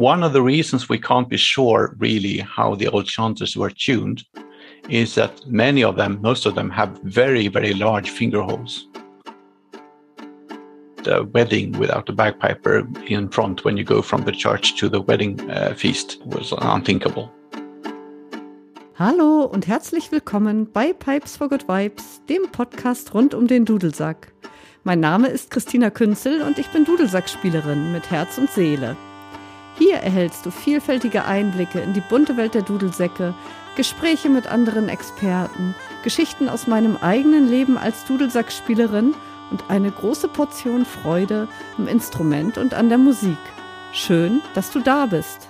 one of the reasons we can't be sure really how the old chanters were tuned is that many of them, most of them, have very, very large finger holes. The wedding without a bagpiper in front when you go from the church to the wedding uh, feast was unthinkable. Hallo und herzlich willkommen bei Pipes for Good Vibes, dem Podcast rund um den Dudelsack. Mein Name ist Kristina Künzel und ich bin Dudelsackspielerin mit Herz und Seele. Hier erhältst du vielfältige Einblicke in die bunte Welt der Dudelsäcke, Gespräche mit anderen Experten, Geschichten aus meinem eigenen Leben als Dudelsackspielerin und eine große Portion Freude am Instrument und an der Musik. Schön, dass du da bist.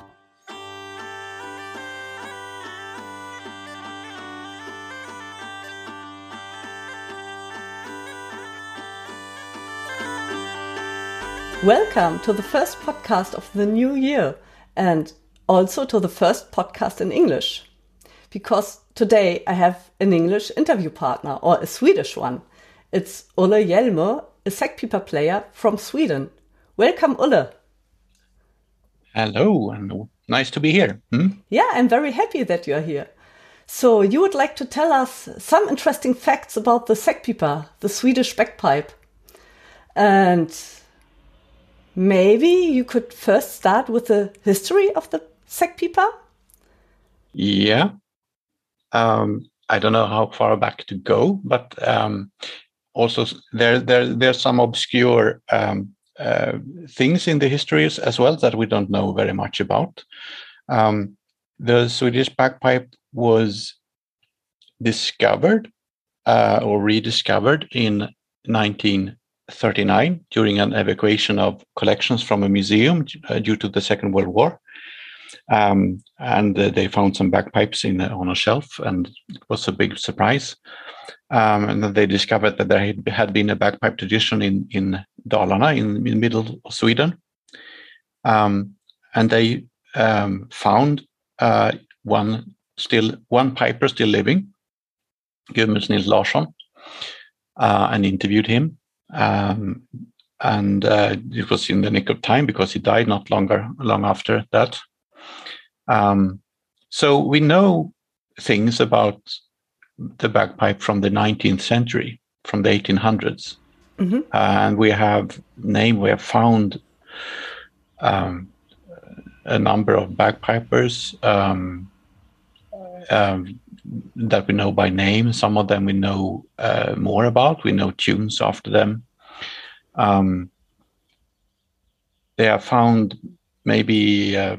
Welcome to the first podcast of the new year and also to the first podcast in English. Because today I have an English interview partner or a Swedish one. It's Olle Gällmo, a säckpipa player from Sweden. Welcome, Olle. Hello, and nice to be here. Hmm? Yeah, I'm very happy that you're here. So, you would like to tell us some interesting facts about the säckpipa, the Swedish bagpipe. And maybe you could first start with the history of the säckpipa? Yeah. Um, I don't know how far back to go, but um, also there, there, there's some obscure um, uh, things in the histories as well that we don't know very much about. Um, the Swedish bagpipe was discovered uh, or rediscovered in 19 39 during an evacuation of collections from a museum uh, due to the Second World War. Um, and uh, they found some bagpipes in on a shelf, and it was a big surprise. Um, and then they discovered that there had been a bagpipe tradition in in Dalarna, in, in middle of Sweden. Um, and they um, found uh, one still one piper still living, Gudmunds Nils Larsson, uh, and interviewed him. Um, and uh, it was in the nick of time because he died not longer long after that. Um, so we know things about the bagpipe from the 19th century, from the 1800s, mm-hmm. and we have name we have found um, a number of bagpipers um, um, that we know by name. Some of them we know uh, more about. We know tunes after them. Um, they have found maybe uh,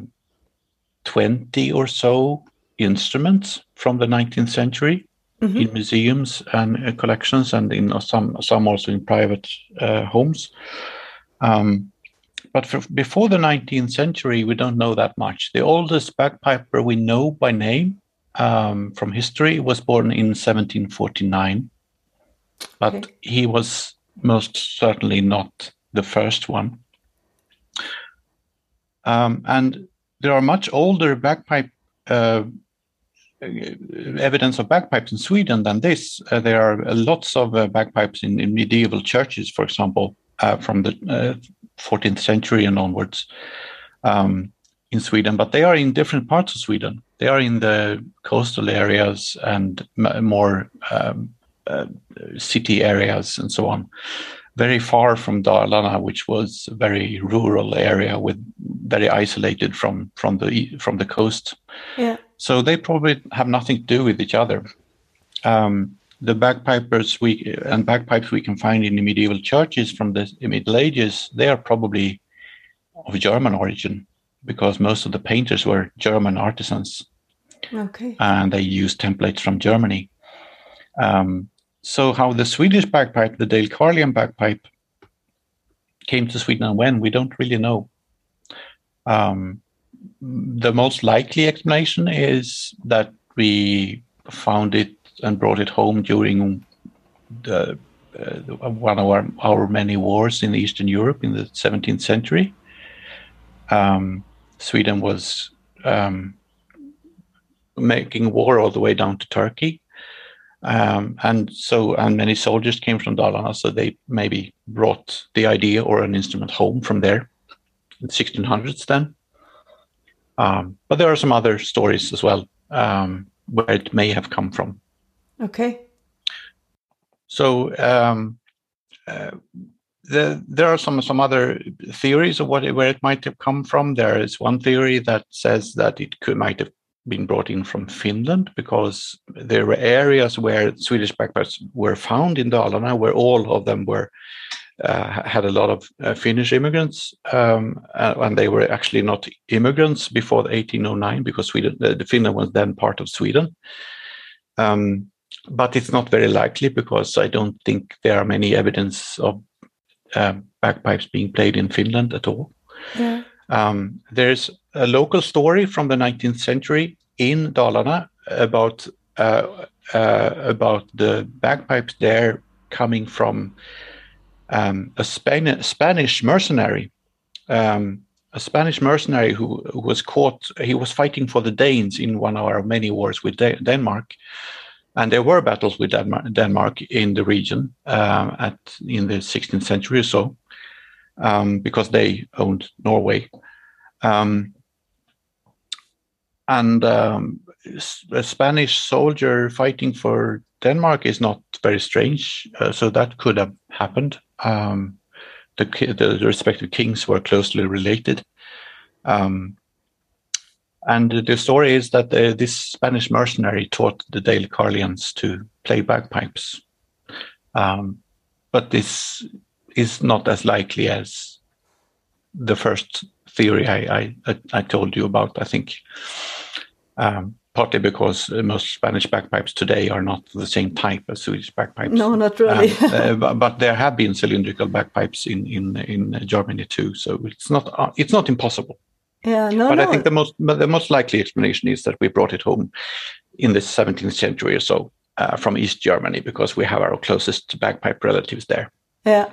20 or so instruments from the 19th century mm-hmm. in museums and uh, collections and in some some also in private uh, homes um, but for, before the 19th century we don't know that much the oldest bagpiper we know by name um, from history was born in 1749 but okay. he was most certainly not the first one um, and there are much older bagpipe uh, evidence of bagpipes in Sweden than this. Uh, there are lots of uh, bagpipes in, in, medieval churches, for example, uh, from the 14th uh, century and onwards um, in Sweden, but they are in different parts of Sweden. They are in the coastal areas and more um, uh, city areas and so on very far from Dalarna, which was a very rural area with very isolated from from the from the coast. Yeah. So they probably have nothing to do with each other. Um, the bagpipers we and bagpipes we can find in the medieval churches from the Middle Ages, they are probably of German origin because most of the painters were German artisans. Okay. And they use templates from Germany. Um, so how the Swedish bagpipe, the Dalecarlian bagpipe, came to Sweden and when, we don't really know. Um, the most likely explanation is that we found it and brought it home during the, uh, one of our, our, many wars in Eastern Europe in the 17th century. Um, Sweden was um, making war all the way down to Turkey um, and so, and many soldiers came from Dalarna, so they maybe brought the idea or an instrument home from there in the 1600s then. Um, but there are some other stories as well um, where it may have come from. Okay. So um, uh, the, there are some some other theories of what where it might have come from. There is one theory that says that it could might have been brought in from Finland because there were areas where Swedish bagpipes were found in Dalarna, where all of them were uh, had a lot of uh, Finnish immigrants, um, and they were actually not immigrants before 1809 because Sweden, the Finland was then part of Sweden. Um, but it's not very likely because I don't think there are many evidence of uh, bagpipes being played in Finland at all. Yeah. Um, there's a local story from the 19th century in Dalarna about uh, uh, about the bagpipes there coming from um, a Spain- Spanish mercenary, um, a Spanish mercenary who, who, was caught. He was fighting for the Danes in one of our many wars with De- Denmark, and there were battles with Denmark, Denmark in the region uh, at in the 16th century or so, um, because they owned Norway. Um, and um, a Spanish soldier fighting for Denmark is not very strange, uh, so that could have happened. Um, the, the, respective kings were closely related. Um, and the story is that uh, this Spanish mercenary taught the Dalecarlians to play bagpipes. Um, but this is not as likely as the first theory I, I, I told you about, I think. Um, partly because most Spanish bagpipes today are not the same type as Swedish bagpipes. No, not really. uh, but, there have been cylindrical bagpipes in, in, in Germany too, so it's not uh, it's not impossible. Yeah, no, but no. I think the most the most likely explanation is that we brought it home in the 17th century or so uh, from East Germany because we have our closest bagpipe relatives there. Yeah.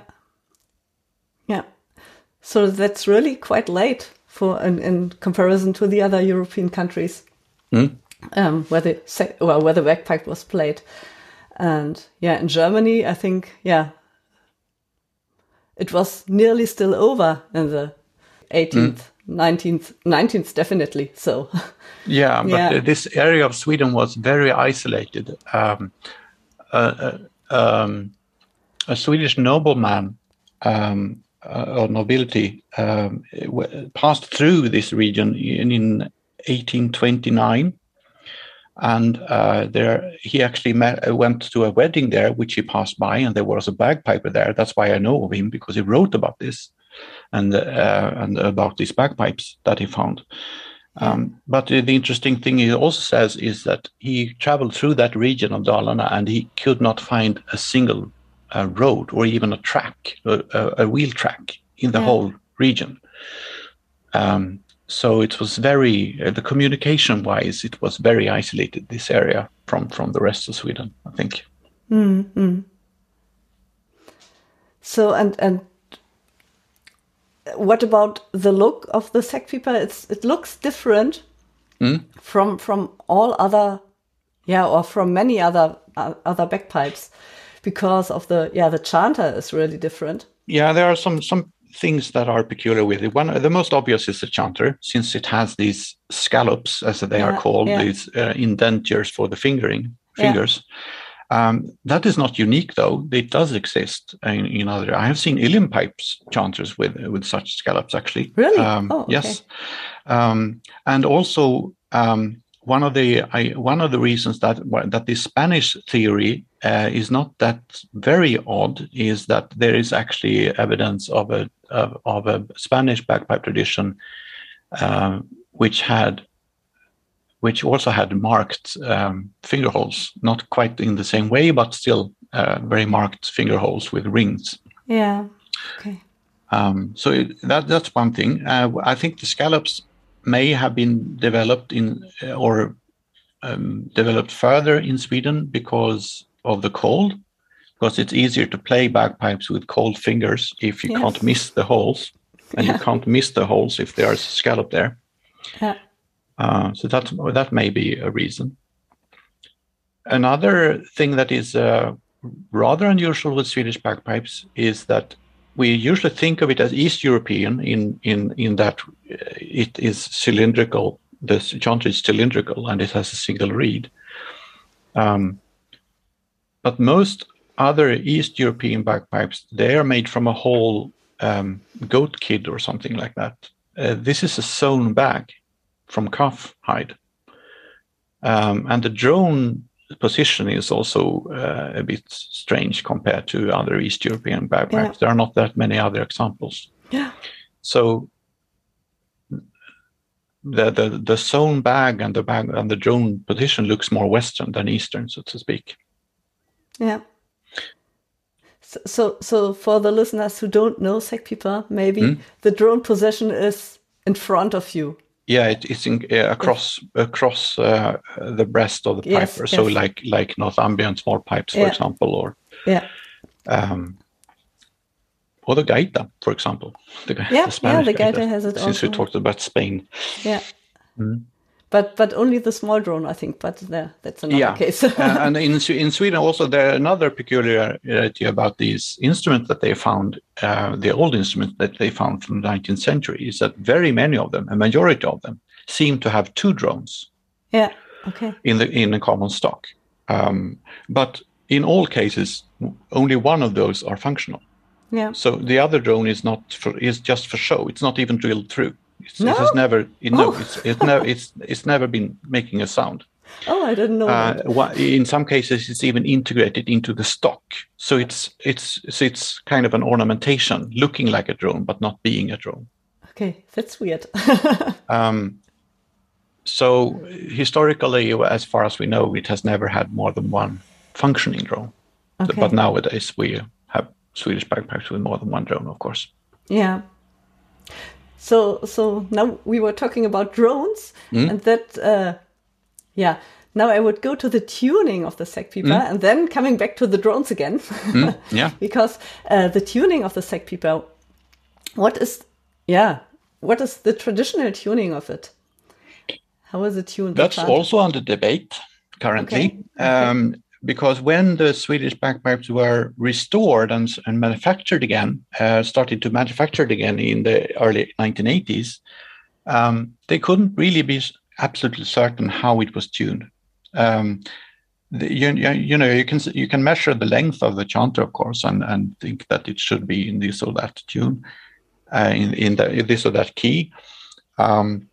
So that's really quite late for in, in comparison to the other European countries. Mm um, where the well where the bagpipe was played, and yeah, in Germany, I think yeah, it was nearly still over in the 18th, mm. 19th, 19th, definitely. So yeah, but yeah. this area of Sweden was very isolated. Um, uh, uh, um, a Swedish nobleman um, uh, or nobility um, passed through this region in, in 1829 and uh, there he actually met, uh, went to a wedding there which he passed by and there was a bagpiper there. That's why i know of him because he wrote about this and uh, and about these bagpipes that he found. Um, but the interesting thing he also says is that he traveled through that region of Dalarna and he could not find a single uh, road or even a track, a, a wheel track in the yeah. whole region. Um, so it was very uh, the communication wise it was very isolated this area from from the rest of sweden i think mm-hmm. so and and what about the look of the säckpipa it's it looks different mm? from from all other yeah or from many other uh, other bagpipes because of the yeah the chanter is really different yeah there are some some things that are peculiar with it. One, the most obvious is the chanter, since it has these scallops, as they yeah, are called, yeah. these uh, indentures for the fingering fingers. Yeah. Um, that is not unique, though. It does exist in, in other. I have seen uilleann pipes chanters with with such scallops, actually. Really? Um, oh, okay. Yes, um, and also um, one of the I, one of the reasons that that the Spanish theory uh, is not that very odd is that there is actually evidence of a of, of a Spanish bagpipe tradition, uh, which had which also had marked um, finger holes, not quite in the same way, but still uh, very marked finger holes with rings. Yeah. Okay. Um, so it, that that's one thing. Uh, I think the scallops may have been developed in or um, developed further in Sweden because of the cold, because it's easier to play bagpipes with cold fingers if you yes. can't miss the holes, and yeah. you can't miss the holes if there's a scallop there. Yeah. Uh, so that that may be a reason. Another thing that is uh, rather unusual with Swedish bagpipes is that we usually think of it as East European in in in that it is cylindrical. The chanter is cylindrical and it has a single reed. Um, but most other East European bagpipes they are made from a whole um, goat kid or something like that. Uh, this is a sewn bag from calf hide, um, and the drone position is also uh, a bit strange compared to other East European bagpipes. Yeah. There are not that many other examples. Yeah. So the, the the sewn bag and the bag and the drone position looks more Western than Eastern, so to speak. Yeah. So, so, so for the listeners who don't know säckpipa, maybe mm. the drone position is in front of you yeah, it, it's in, uh, across across uh, the breast of the yes, piper. Yes. So like like Northumbrian small pipes, for yeah. example, or yeah, um, or the gaita, for example. The, yeah, the yeah, the gaita, gaita has it. Since also. we talked about Spain. Yeah. Mm but but only the small drone, I think. But there, that's another yeah. case. uh, and in in Sweden also there another peculiarity about these instruments that they found, uh, the old instruments that they found from the 19th century, is that very many of them, a majority of them, seem to have two drones. Yeah. Okay. In the in a common stock, um, but in all cases, only one of those are functional. Yeah. So the other drone is not for is just for show. It's not even drilled through. It's, no? It has never, it, no, oh. it's, it's never, it's, it's never been making a sound. Oh, I didn't know. Uh, in some cases, it's even integrated into the stock, so it's it's so it's kind of an ornamentation, looking like a drone but not being a drone. Okay, that's weird. um, so historically, as far as we know, it has never had more than one functioning drone. Okay. But nowadays, we have Swedish backpacks with more than one drone, of course. Yeah. So so now we were talking about drones, mm. and that uh, yeah. Now I would go to the tuning of the säckpipa mm. and then coming back to the drones again. mm. Yeah. because uh, the tuning of the säckpipa, what is yeah, what is the traditional tuning of it? How is it tuned? That's also under debate currently. Okay. Um, because when the Swedish bagpipes were restored and, and manufactured again, uh, started to manufacture again in the early 1980s, um, they couldn't really be absolutely certain how it was tuned. Um, the, you, you, know you can you can measure the length of the chanter of course and, and think that it should be in this or that tune uh, in, in, the, in this or that key um,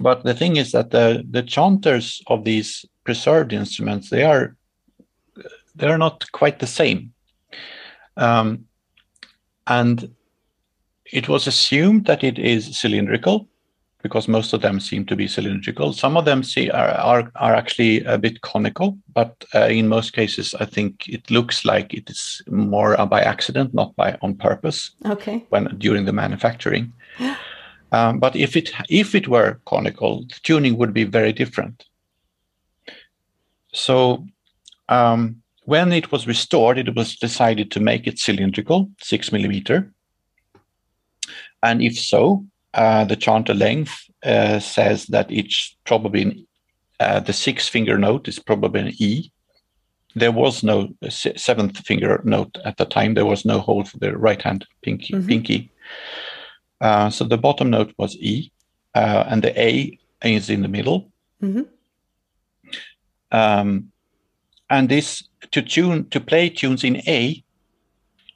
but the thing is that the the chanters of these preserved instruments, they are they're not quite the same. Um, and it was assumed that it is cylindrical because most of them seem to be cylindrical. Some of them see are are, are actually a bit conical, but uh, in most cases, I think it looks like it is more by accident, not by on purpose. Okay. When during the manufacturing. Um, but if it if it were conical, the tuning would be very different. So um, when it was restored, it was decided to make it cylindrical, six millimeter. And if so, uh, the chanter length uh, says that it's probably uh, the six finger note is probably an E. There was no seventh finger note at the time. There was no hole for the right hand pinky. Mm-hmm. pinky. Uh, so the bottom note was E, uh, and the A is in the middle. Mm-hmm. Um, and this to tune to play tunes in A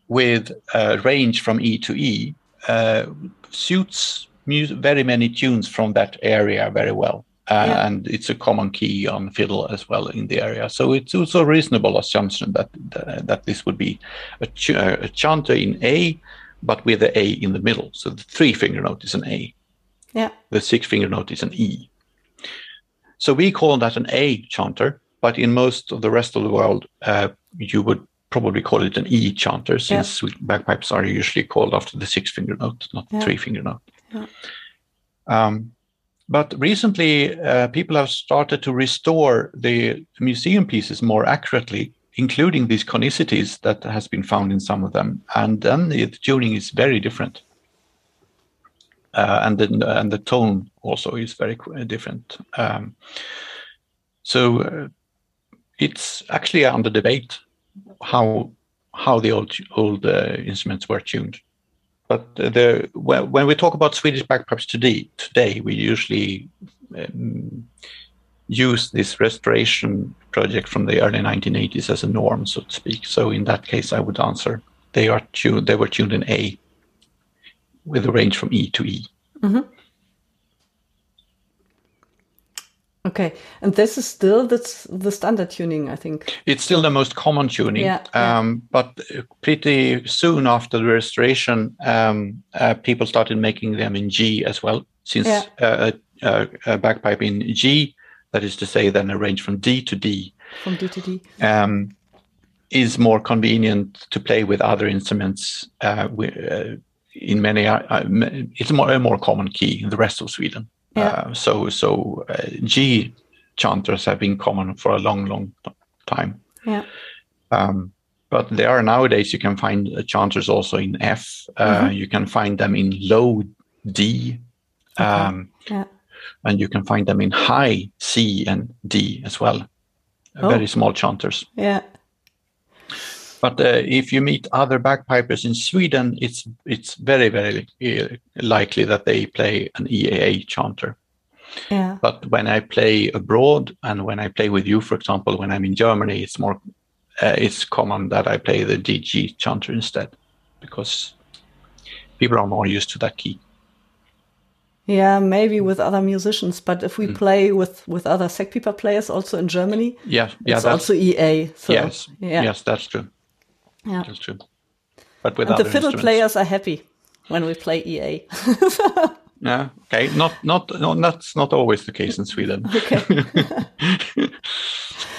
with a range from E to E uh, suits very many tunes from that area very well. Uh, yeah. And it's a common key on fiddle as well in the area, so it's also a reasonable assumption that that, that this would be a, ch- a chanter in A, but with the A in the middle. So the three finger note is an A. Yeah. The six finger note is an E. So we call that an A chanter, but in most of the rest of the world, uh, you would probably call it an E chanter, since bagpipes are usually called after the six finger note, not the three finger note. Um, but recently, uh, people have started to restore the museum pieces more accurately, including these conicities that has been found in some of them, and then the tuning is very different. Uh, and then and the tone also is very different. Um, so uh, it's actually under debate how how the old old uh, instruments were tuned. But the when, when we talk about Swedish bagpipes today, today we usually um, use this restoration project from the early 1980s as a norm, so to speak. So in that case, I would answer they are tuned. They were tuned in A, with a range from E to E. Mm-hmm. Okay, and this is still that's the standard tuning, I think. It's still the most common tuning, yeah, yeah. Um, but pretty soon after the restoration, um, uh, people started making them in G as well, since Yeah. uh, a, a bagpipe in G, that is to say, then a range from D to D, From D to D. um, is more convenient to play with other instruments. Uh, uh, in many, uh, uh, it's more a more common key in the rest of Sweden. Yeah. Uh, so, so uh, G chanters have been common for a long, long time. Yeah. Um, but there are nowadays you can find chanters also in F. Uh, Mhm. You can find them in low D, um, Yeah. and you can find them in high C and D as well. Oh. Very small chanters. Yeah. But uh, if you meet other bagpipers in Sweden, it's it's very very uh, likely that they play an EAA chanter. Yeah. But when I play abroad and when I play with you, for example, when I'm in Germany, it's more uh, it's common that I play the DG chanter instead because people are more used to that key. Yeah, maybe with other musicians, but if we Mm. play with with other säckpipa players also in Germany, Yeah, yeah, it's that's also EA. So yes, yeah, yes, that's true. Yeah. That's true. But with And the fiddle players are happy when we play EA. Yeah, okay, not not no, that's not always the case in Sweden. Okay.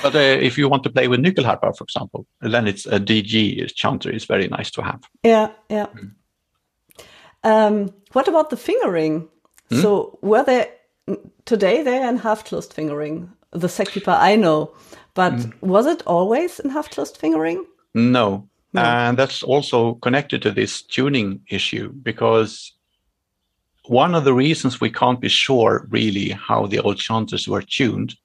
but uh, if you want to play with nyckelharpa, for example, then it's a DG chanter is very nice to have. yeah, yeah. Mm. Um, what about the fingering? Hmm? So were they today they are in half closed fingering? The säckpipa I know, but Hmm. was it always in half closed fingering? No. No. And that's also connected to this tuning issue because one of the reasons we can't be sure really how the old chanters were tuned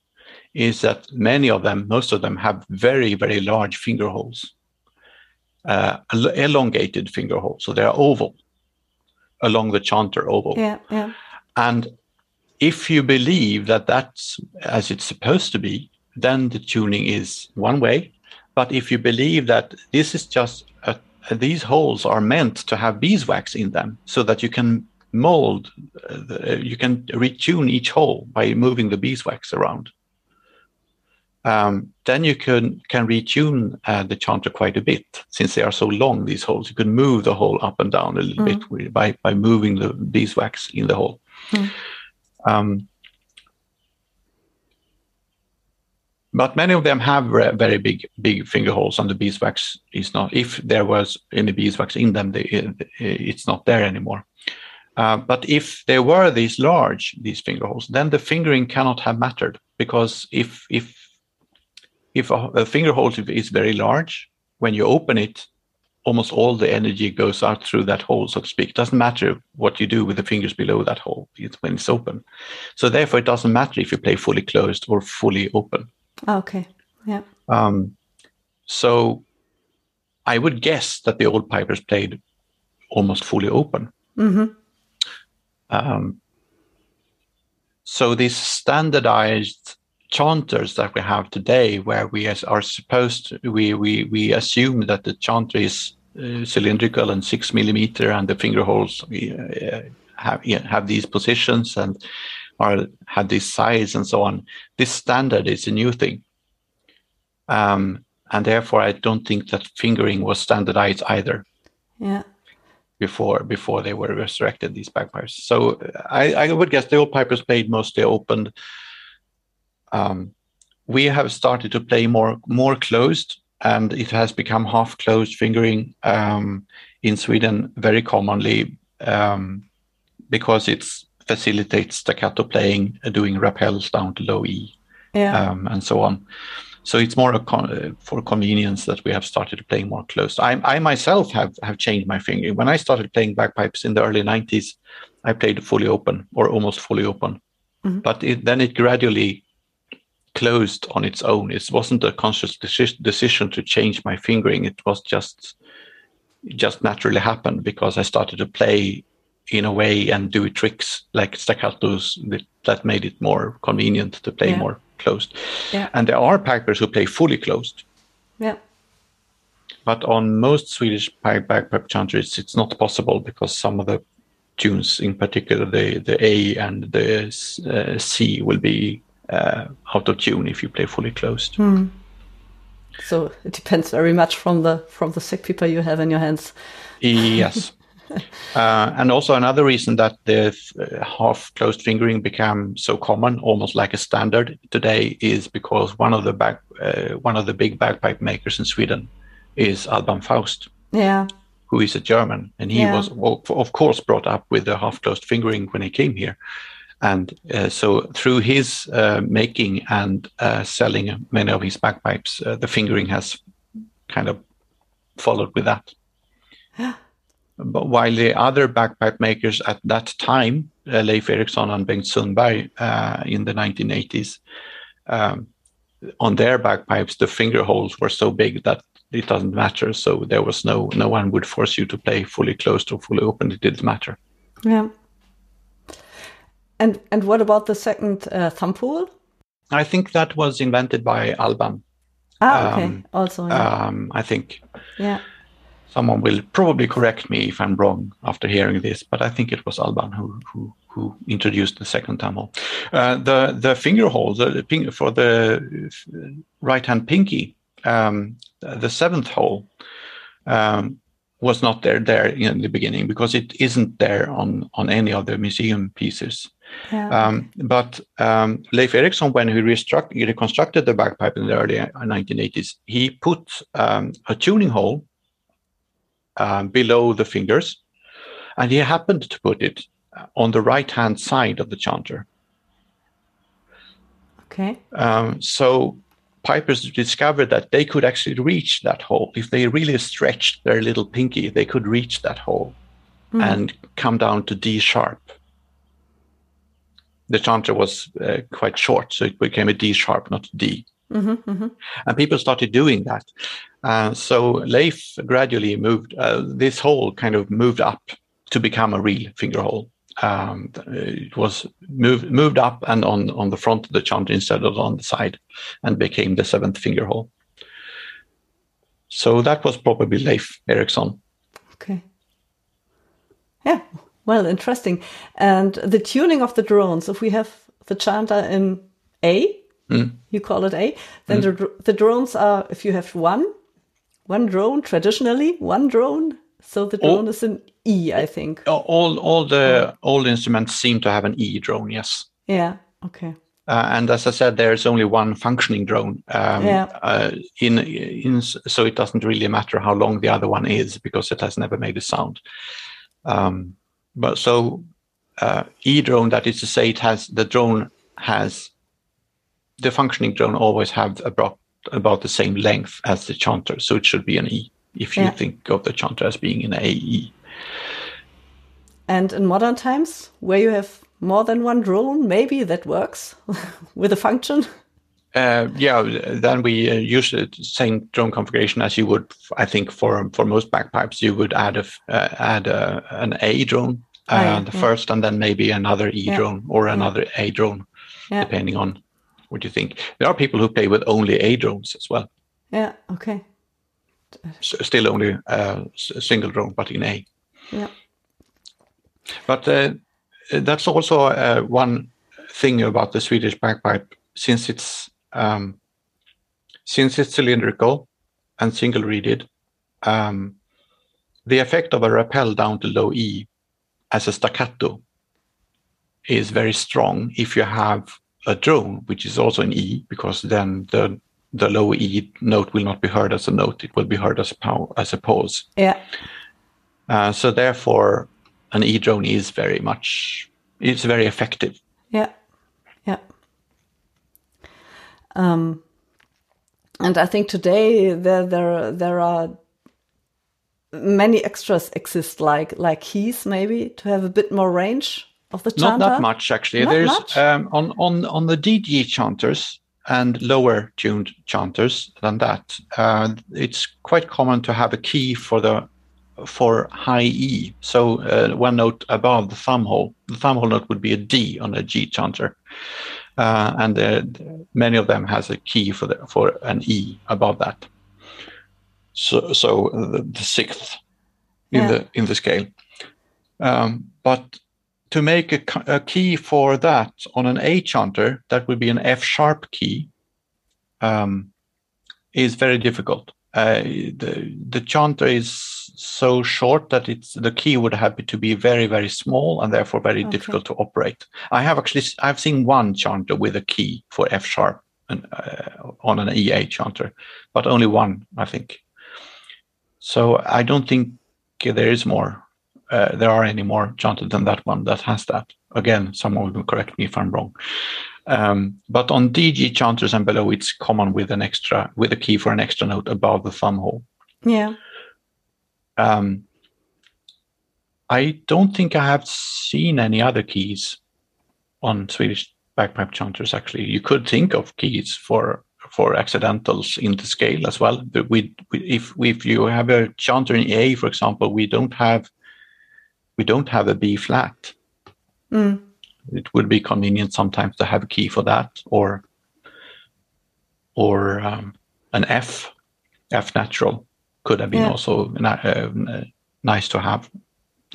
is that many of them, most of them, have very, very large finger holes, uh, elongated finger holes. So they're oval along the chanter oval. Yeah, yeah, And if you believe that that's as it's supposed to be, then the tuning is one way. But if you believe that this is just a, these holes are meant to have beeswax in them, so that you can mold, uh, the, you can retune each hole by moving the beeswax around. Um, then you can can retune uh, the chanter quite a bit since they are so long. These holes, you can move the hole up and down a little bit by by moving the beeswax in the hole. Um, but many of them have very big big finger holes, and the beeswax is not. If there was any beeswax in them, they, it's not there anymore. Uh, but if there were these large these finger holes, then the fingering cannot have mattered because if if if a, a finger hole is very large, when you open it, almost all the energy goes out through that hole, so to speak. It doesn't matter what you do with the fingers below that hole it's when it's open. So therefore, it doesn't matter if you play fully closed or fully open. Ah, okay, yeah, Um, so I would guess that the old pipers played almost fully open. hmm Um, so these standardized chanters that we have today, where we as, are supposed to, we, we, we assume that the chanter is uh, cylindrical and six millimeter and the finger holes uh, have, have these positions and are had this size and so on. This standard is a new thing. Um, and therefore, I don't think that fingering was standardized either yeah, before before they were resurrected these bagpipes. So I, I would guess the old pipers played mostly open. Um, we have started to play more more closed, and it has become half closed fingering um, in Sweden very commonly um, because it facilitates staccato playing, uh, doing rappels down to low E yeah, um, and so on. So it's more a con- uh, for convenience that we have started to play more close. I, I myself have have changed my fingering. When I started playing bagpipes in the early '90s, I played fully open or almost fully open, Mhm. but it, then it gradually closed on its own. It wasn't a conscious deci- decision to change my fingering. It was just just naturally happened because I started to play in a way and do tricks like staccatos that, that made it more convenient to play Yeah. more closed. Yeah. And there are pipers who play fully closed. Yeah. But on most Swedish pipe bagpipe chanters, it's not possible because some of the tunes, in particular the the A and the uh, C, will be uh, out of tune if you play fully closed. So it depends very much from the from the säckpipa you have in your hands. Yes. Uh, and also another reason that the uh, half-closed fingering became so common, almost like a standard today, is because one of the back, uh, one of the big bagpipe makers in Sweden is Alban Faust. Yeah. who is a German, and he Yeah. was, of course, brought up with the half-closed fingering when he came here, and uh, so through his uh, making and uh, selling many of his bagpipes, uh, the fingering has kind of followed with that. But while the other bagpipe makers at that time, uh, Leif Eriksson and Bengt Sundberg uh, in the 1980s, um, on their bagpipes, the finger holes were so big that it doesn't matter. So there was no no one would force you to play fully closed or fully open. It didn't matter. Yeah. And and what about the second uh, thumb pool? I think that was invented by Alban. Ah, okay. Um, also, yeah. Um, I think yeah. Someone will probably correct me if I'm wrong after hearing this, but I think it was Alban who who, who introduced the second thumb hole. Uh, the the finger hole the, the ping, for the right hand pinky, um, the seventh hole. Um, was not there there in the beginning because it isn't there on on any of the museum pieces. Yeah. Um, but um, Leif Eriksson, when he restruct- he reconstructed the bagpipe in the early 1980s, he put um, a tuning hole um, below the fingers, and he happened to put it on the right-hand side of the chanter. okay. Um, so pipers discovered that they could actually reach that hole if they really stretched their little pinky. They could reach that hole and come down to D sharp. The chanter was uh, quite short, so it became a D sharp, not D. hmm hmm And people started doing that. Uh, so Leif gradually moved, uh, this hole kind of moved up to become a real finger hole. Um, it was moved moved up and on, on the front of the chanter instead of on the side and became the seventh finger hole. So that was probably Leif Eriksson. Okay. Yeah. Well, interesting. And the tuning of the drones. If we have the chanter in A, you call it A, then the the drones are. If you have one, one drone traditionally, one drone. So the drone is an E, I think. All all the old instruments seem to have an E drone, yes. Yeah. Okay. Uh, and as I said, there's only one functioning drone. Um, Yeah. uh, in, in so it doesn't really matter how long the other one is because it has never made a sound. Um, but so uh, E drone, that is to say, it has the drone has the functioning drone always have about about the same length as the chanter, so it should be an E if you Yeah. think of the chanter as being an AE. And in modern times, where you have more than one drone, maybe that works with a function. Uh, yeah, then we uh, use the same drone configuration as you would, I think, for for most bagpipes. You would add a uh, add a, an A drone, uh, Oh, yeah, the yeah. first, and then maybe another E Yeah. drone or another A drone, Yeah. depending on what do you think. There are people who play with only A drones as well, Yeah. Okay. S still only uh, a single drone, but in A. Yeah. But uh, that's also uh, one thing about the Swedish bagpipe, since it's um, since it's cylindrical and single reeded, um, the effect of a rappel down to low E as a staccato is very strong if you have a drone, which is also an E, because then the the low E note will not be heard as a note; it will be heard as a pow- as a pause. Yeah. Uh, so therefore, an E drone is very much it's very effective. Yeah, yeah. Um, and I think today there there there are many extras exist like like keys maybe to have a bit more range of the Not that much actually. Not There's much? Um, on on on the DG chanters. and lower tuned chanters than that. Uh, it's quite common to have a key for the for high E. So uh, one note above the thumb hole. The thumb hole note would be a D on a G chanter, uh, and uh, many of them has a key for the for an E above that. So so the, the sixth in yeah. the in the scale. Um, but to make a, a, key for that on an A chanter, that would be an F sharp key, um, is very difficult. Uh, the the chanter is so short that it's the key would have to be very very small and therefore very okay. difficult to operate. I have actually I've seen one chanter with a key for F sharp and, uh, on an EA chanter, but only one I think. So I don't think there is more uh, there are any more chanted than that one that has that. Again, someone will correct me if I'm wrong. Um, but on DG chanters and below, it's common with an extra with a key for an extra note above the thumb hole. Yeah. Um, I don't think I have seen any other keys on Swedish bagpipe chanters. Actually, you could think of keys for for accidentals in the scale as well. But we, we if if you have a chanter in A, for example, we don't have we don't have a B flat. Mm. It would be convenient sometimes to have a key for that, or or um, an F, F natural could have been yeah. also uh, nice to have.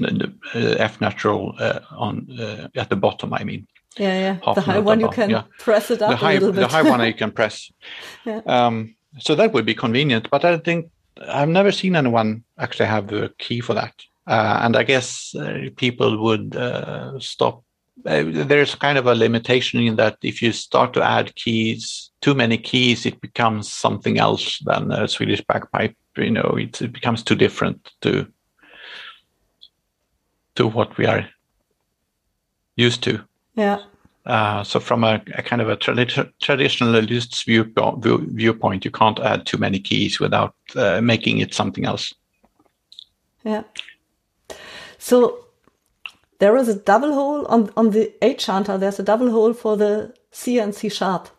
Uh, F natural uh, on uh, at the bottom. I mean. Yeah, yeah. the high one above. you can yeah. press it up the high, a little bit. the high one you can press. yeah. Um, so that would be convenient, but I think I've never seen anyone actually have a key for that. Uh, and I guess uh, people would uh, stop. there's kind of a limitation in that if you start to add keys, too many keys, it becomes something else than a Swedish bagpipe. You know, it, it becomes too different to to what we are used to. Yeah. Uh, so from a, a, kind of a tradi- traditionalist view, view, viewpoint, you can't add too many keys without uh, making it something else. Yeah. So there is a double hole on, on the A chanter. There's a double hole for the C and C sharp.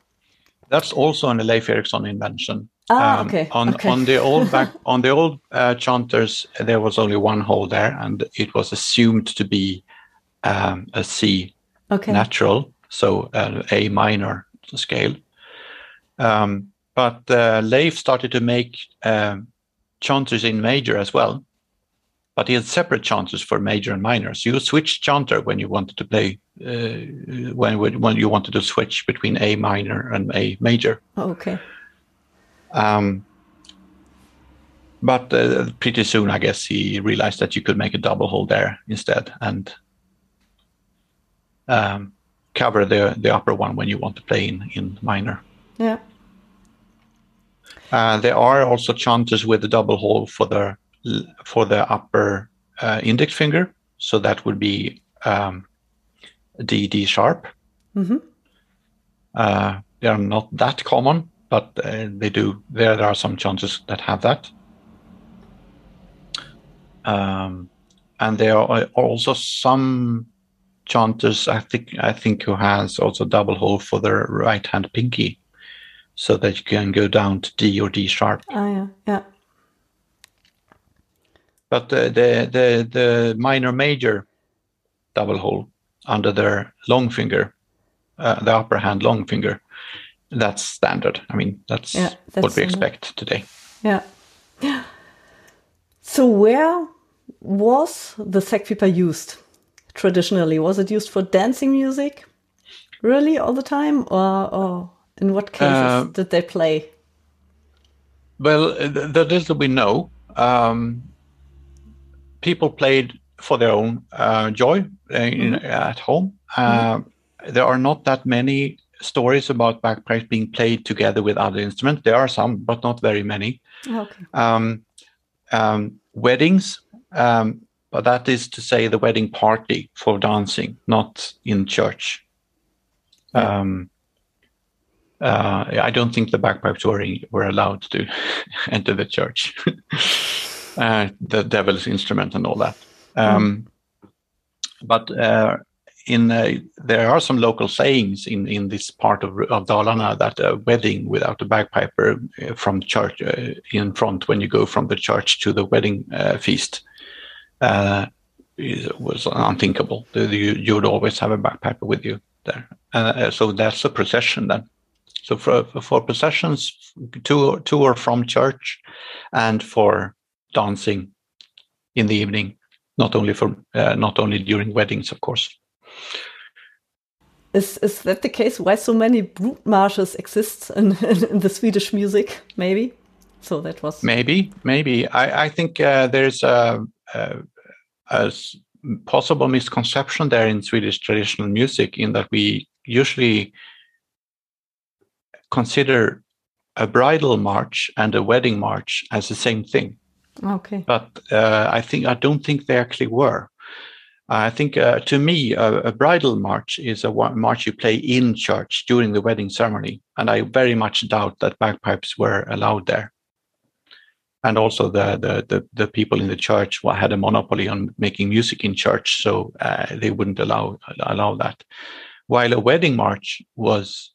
That's also an Leif Eriksson invention. Ah, um, okay. On okay. on the old back on the old uh, chanters, there was only one hole there, and it was assumed to be um, a C okay. natural, so uh, A minor scale. Um, but uh, Leif started to make um, chanters in major as well, but he had separate chanters for major and minor. So you switch chanter when you wanted to play, uh, when when you wanted to switch between A minor and A major. okay. Um, but uh, pretty soon, I guess he realized that you could make a double hole there instead and um, cover the the upper one when you want to play in in minor. Yeah. Uh, there are also chanters with a double hole for the for the upper uh, index finger. So that would be um, D, D sharp. Mm-hmm. Uh, they are not that common, but uh, they do. There, there are some chances that have that. Um, and there are also some chanters, I think, I think who has also double hole for their right hand pinky, so that you can go down to D or D sharp. Oh yeah, yeah. But the, the, the, the minor major double hole under their long finger, uh, the upper hand long finger, that's standard. I mean, that's, yeah, that's what we expect today. Yeah. Yeah. So where was the säckpipa used traditionally? Was it used for dancing music, really all the time, or, or in what cases uh, did they play? Well, the, the little we know, um, people played for their own uh, joy uh, in, mm-hmm. at home. Uh, mm-hmm. There are not that many stories about bagpipes being played together with other instruments. There are some, but not very many. Okay. Um, um, weddings, um, but that is to say the wedding party for dancing, not in church. Yeah. Um, uh, I don't think the bagpipes were, were allowed to enter the church. uh, the devil's instrument and all that. Um. But uh, in uh, there are some local sayings in in this part of of Dalarna that a wedding without a bagpiper from church in front when you go from the church to the wedding feast was unthinkable. You, you would always have a bagpiper with you there, so that's a procession then. So for for processions to to or from church, and for dancing in the evening, not only for not only during weddings, of course. Is is that the case? Why so many brutmarsches exist in, in, in, the Swedish music? Maybe. So that was maybe maybe. I I think uh, there's a, a, a possible misconception there in Swedish traditional music in that we usually consider a bridal march and a wedding march as the same thing. Okay. But uh, I think I don't think they actually were. I think uh, to me, a, bridal march is a march you play in church during the wedding ceremony. And I very much doubt that bagpipes were allowed there. And also, the, the, the, the people in the church had a monopoly on making music in church, so uh, they wouldn't allow allow that. While a wedding march was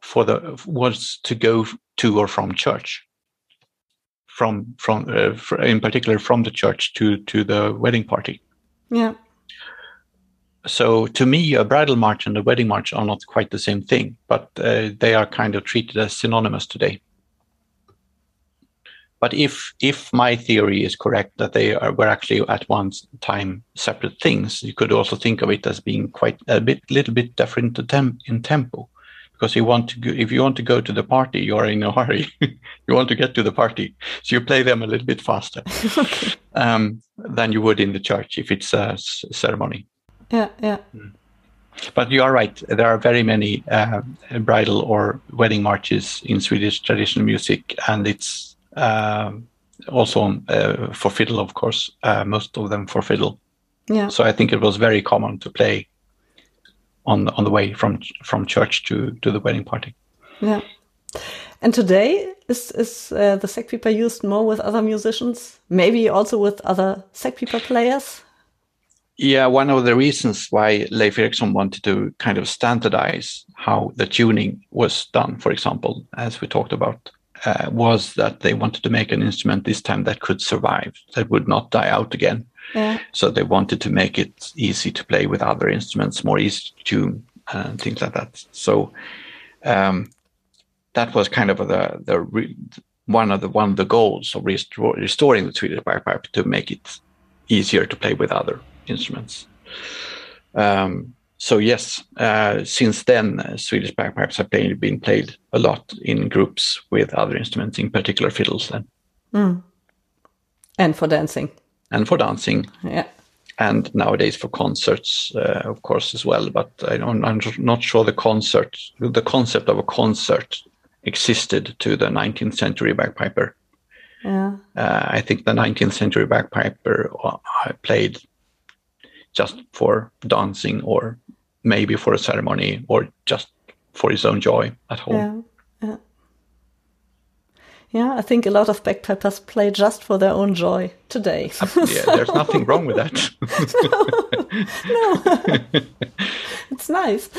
for the was to go to or from church, from from uh, in particular from the church to to the wedding party. Yeah so to me, a bridal march and a wedding march are not quite the same thing, but uh, they are kind of treated as synonymous today. But if if my theory is correct that they are, were actually at one time separate things, you could also think of it as being quite a bit, little bit different in tempo, because you want to go, if you want to go to the party, you are in a hurry. you want to get to the party, so you play them a little bit faster okay. um, than you would in the church if it's a ceremony yeah, yeah. Mm. But you are right. There are very many uh, bridal or wedding marches in Swedish traditional music, and it's uh, also uh, for fiddle, of course. Uh, most of them for fiddle. Yeah. So I think it was very common to play on on the way from from church to to the wedding party. Yeah. And today is is uh, the säckpipa used more with other musicians, maybe also with other säckpipa players? Yeah, one of the reasons why Leif Eriksson wanted to kind of standardize how the tuning was done, for example, as we talked about, uh, was that they wanted to make an instrument this time that could survive, that would not die out again. Yeah. So they wanted to make it easy to play with other instruments, more easy to tune, and things like that. So um, that was kind of the the re- one of the one of the goals of restore, restoring the Swedish bagpipe to make it easier to play with other instruments. Um, so yes, uh, since then, uh, Swedish bagpipes have been played a lot in groups with other instruments, in particular fiddles. Then, mm. and for dancing, and for dancing, yeah, and nowadays for concerts, uh, of course, as well. But I am not sure the concert, the concept of a concert, existed to the 19th century bagpiper. Yeah, uh, I think the 19th century bagpiper uh, played just for dancing or maybe for a ceremony or just for his own joy at home. Yeah, yeah. Yeah, I think a lot of bagpipers play just for their own joy today. yeah, there's nothing wrong with that. no, no. it's nice.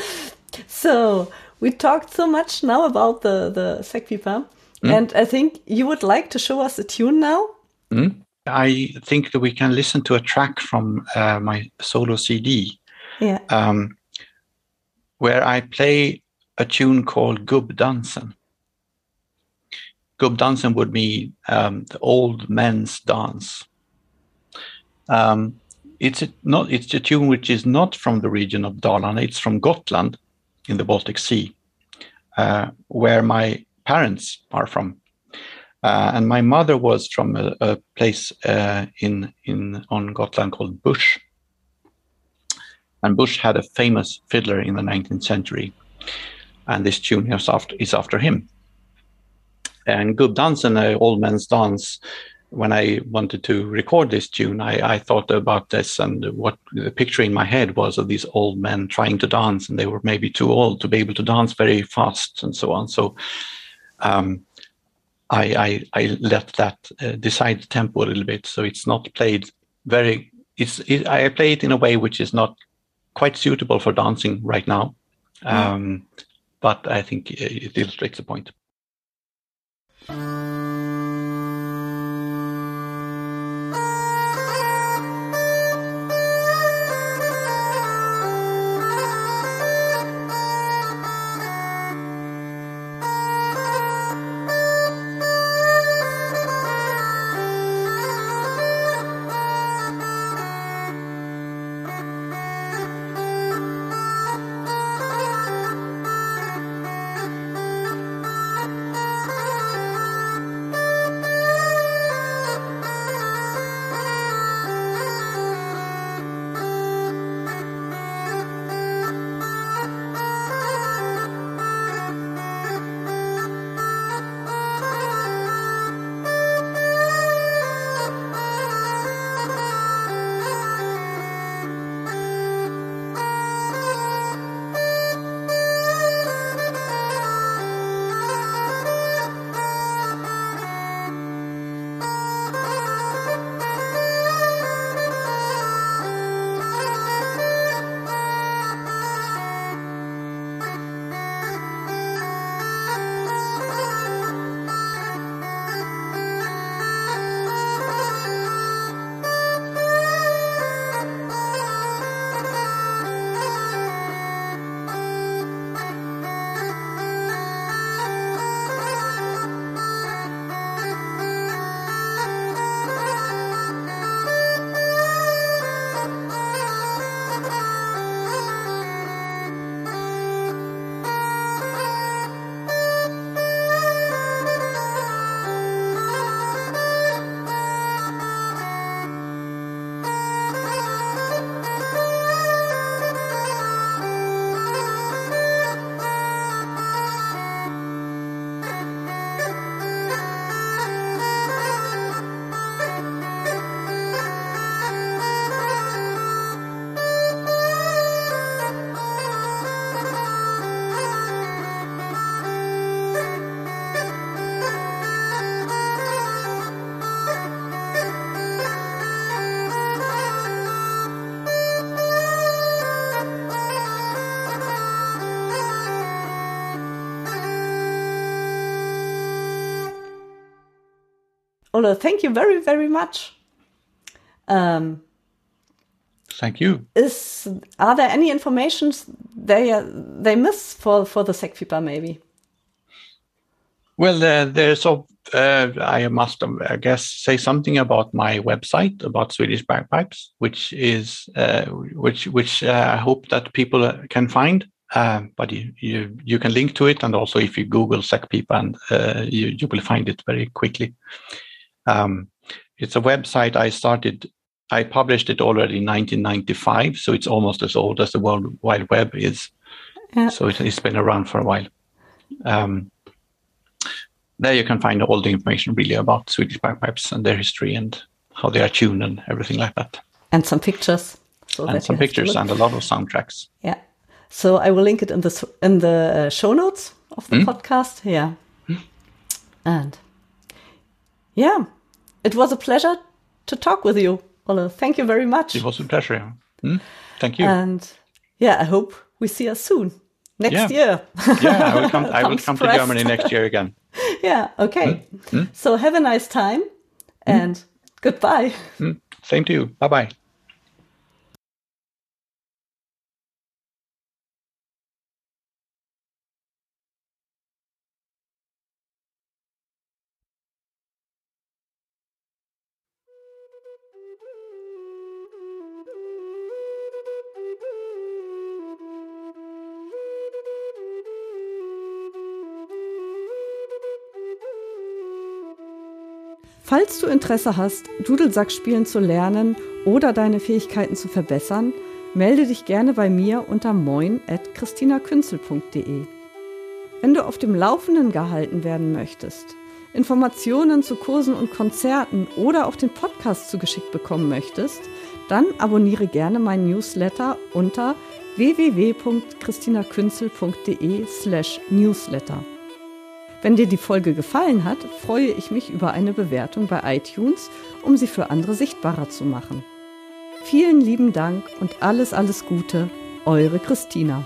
So we talked so much now about the the säckpipa, mm. and I think you would like to show us a tune now. Mm. I think that we can listen to a track from uh, my solo CD, yeah. um, where I play a tune called Gubbdansen. Gubbdansen would mean um, the old men's dance. Um, it's a, not. It's a tune which is not from the region of Dalarna. It's from Gotland, in the Baltic Sea, uh, where my parents are from. Uh, and my mother was from a, a place uh, in in on Gotland called Burs. And Burs had a famous fiddler in the 19th century, and this tune is after is after him. And Gubbdansen, an old man's dance. When I wanted to record this tune, I, I thought about this, and what the picture in my head was of these old men trying to dance, and they were maybe too old to be able to dance very fast, and so on. So. Um, I, I, I let that uh, decide the tempo a little bit, so it's not played very. It's it, I play it in a way which is not quite suitable for dancing right now. Um, but I think it illustrates the point. Thank you very, very much. Um, thank you. Is are there any informations they uh, they miss for for the säckpipa maybe? Well, uh, there's a, uh, I must, um, I guess, say something about my website about Swedish bagpipes, which is uh, which which uh, I hope that people uh, can find. but you, you you can link to it, and also if you Google säckpipa, and you you will find it very quickly. Um, it's a website I started. I published it already in 1995, so it's almost as old as the World Wide Web is. Yeah. So it, has been around for a while. Um, there you can find all the information really about Swedish bagpipes and their history and how they are tuned and everything like that. And some pictures. So and some pictures and a lot of soundtracks. Yeah. So I will link it in the in the uh, show notes of the mm. podcast. Yeah. Mm. And yeah, it was a pleasure to talk with you, Olle. Thank you very much. It was a pleasure. Hmm? Thank you. And yeah, I hope we see us soon next yeah. year. yeah, I will come. I will come to Germany next year again. yeah. Okay. Hmm? So have a nice time and goodbye. Same to you. Bye bye. Falls du Interesse hast, Dudelsack spielen zu lernen oder deine Fähigkeiten zu verbessern, melde dich gerne bei mir unter moin.christinakünzel.de. Wenn du auf dem Laufenden gehalten werden möchtest, Informationen zu Kursen und Konzerten oder auch den Podcast zugeschickt bekommen möchtest, dann abonniere gerne meinen Newsletter unter www.christinakünzel.de slash newsletter. Wenn dir die Folge gefallen hat, freue ich mich über eine Bewertung bei iTunes, um sie für andere sichtbarer zu machen. Vielen lieben Dank und alles, alles Gute, Eure Christina.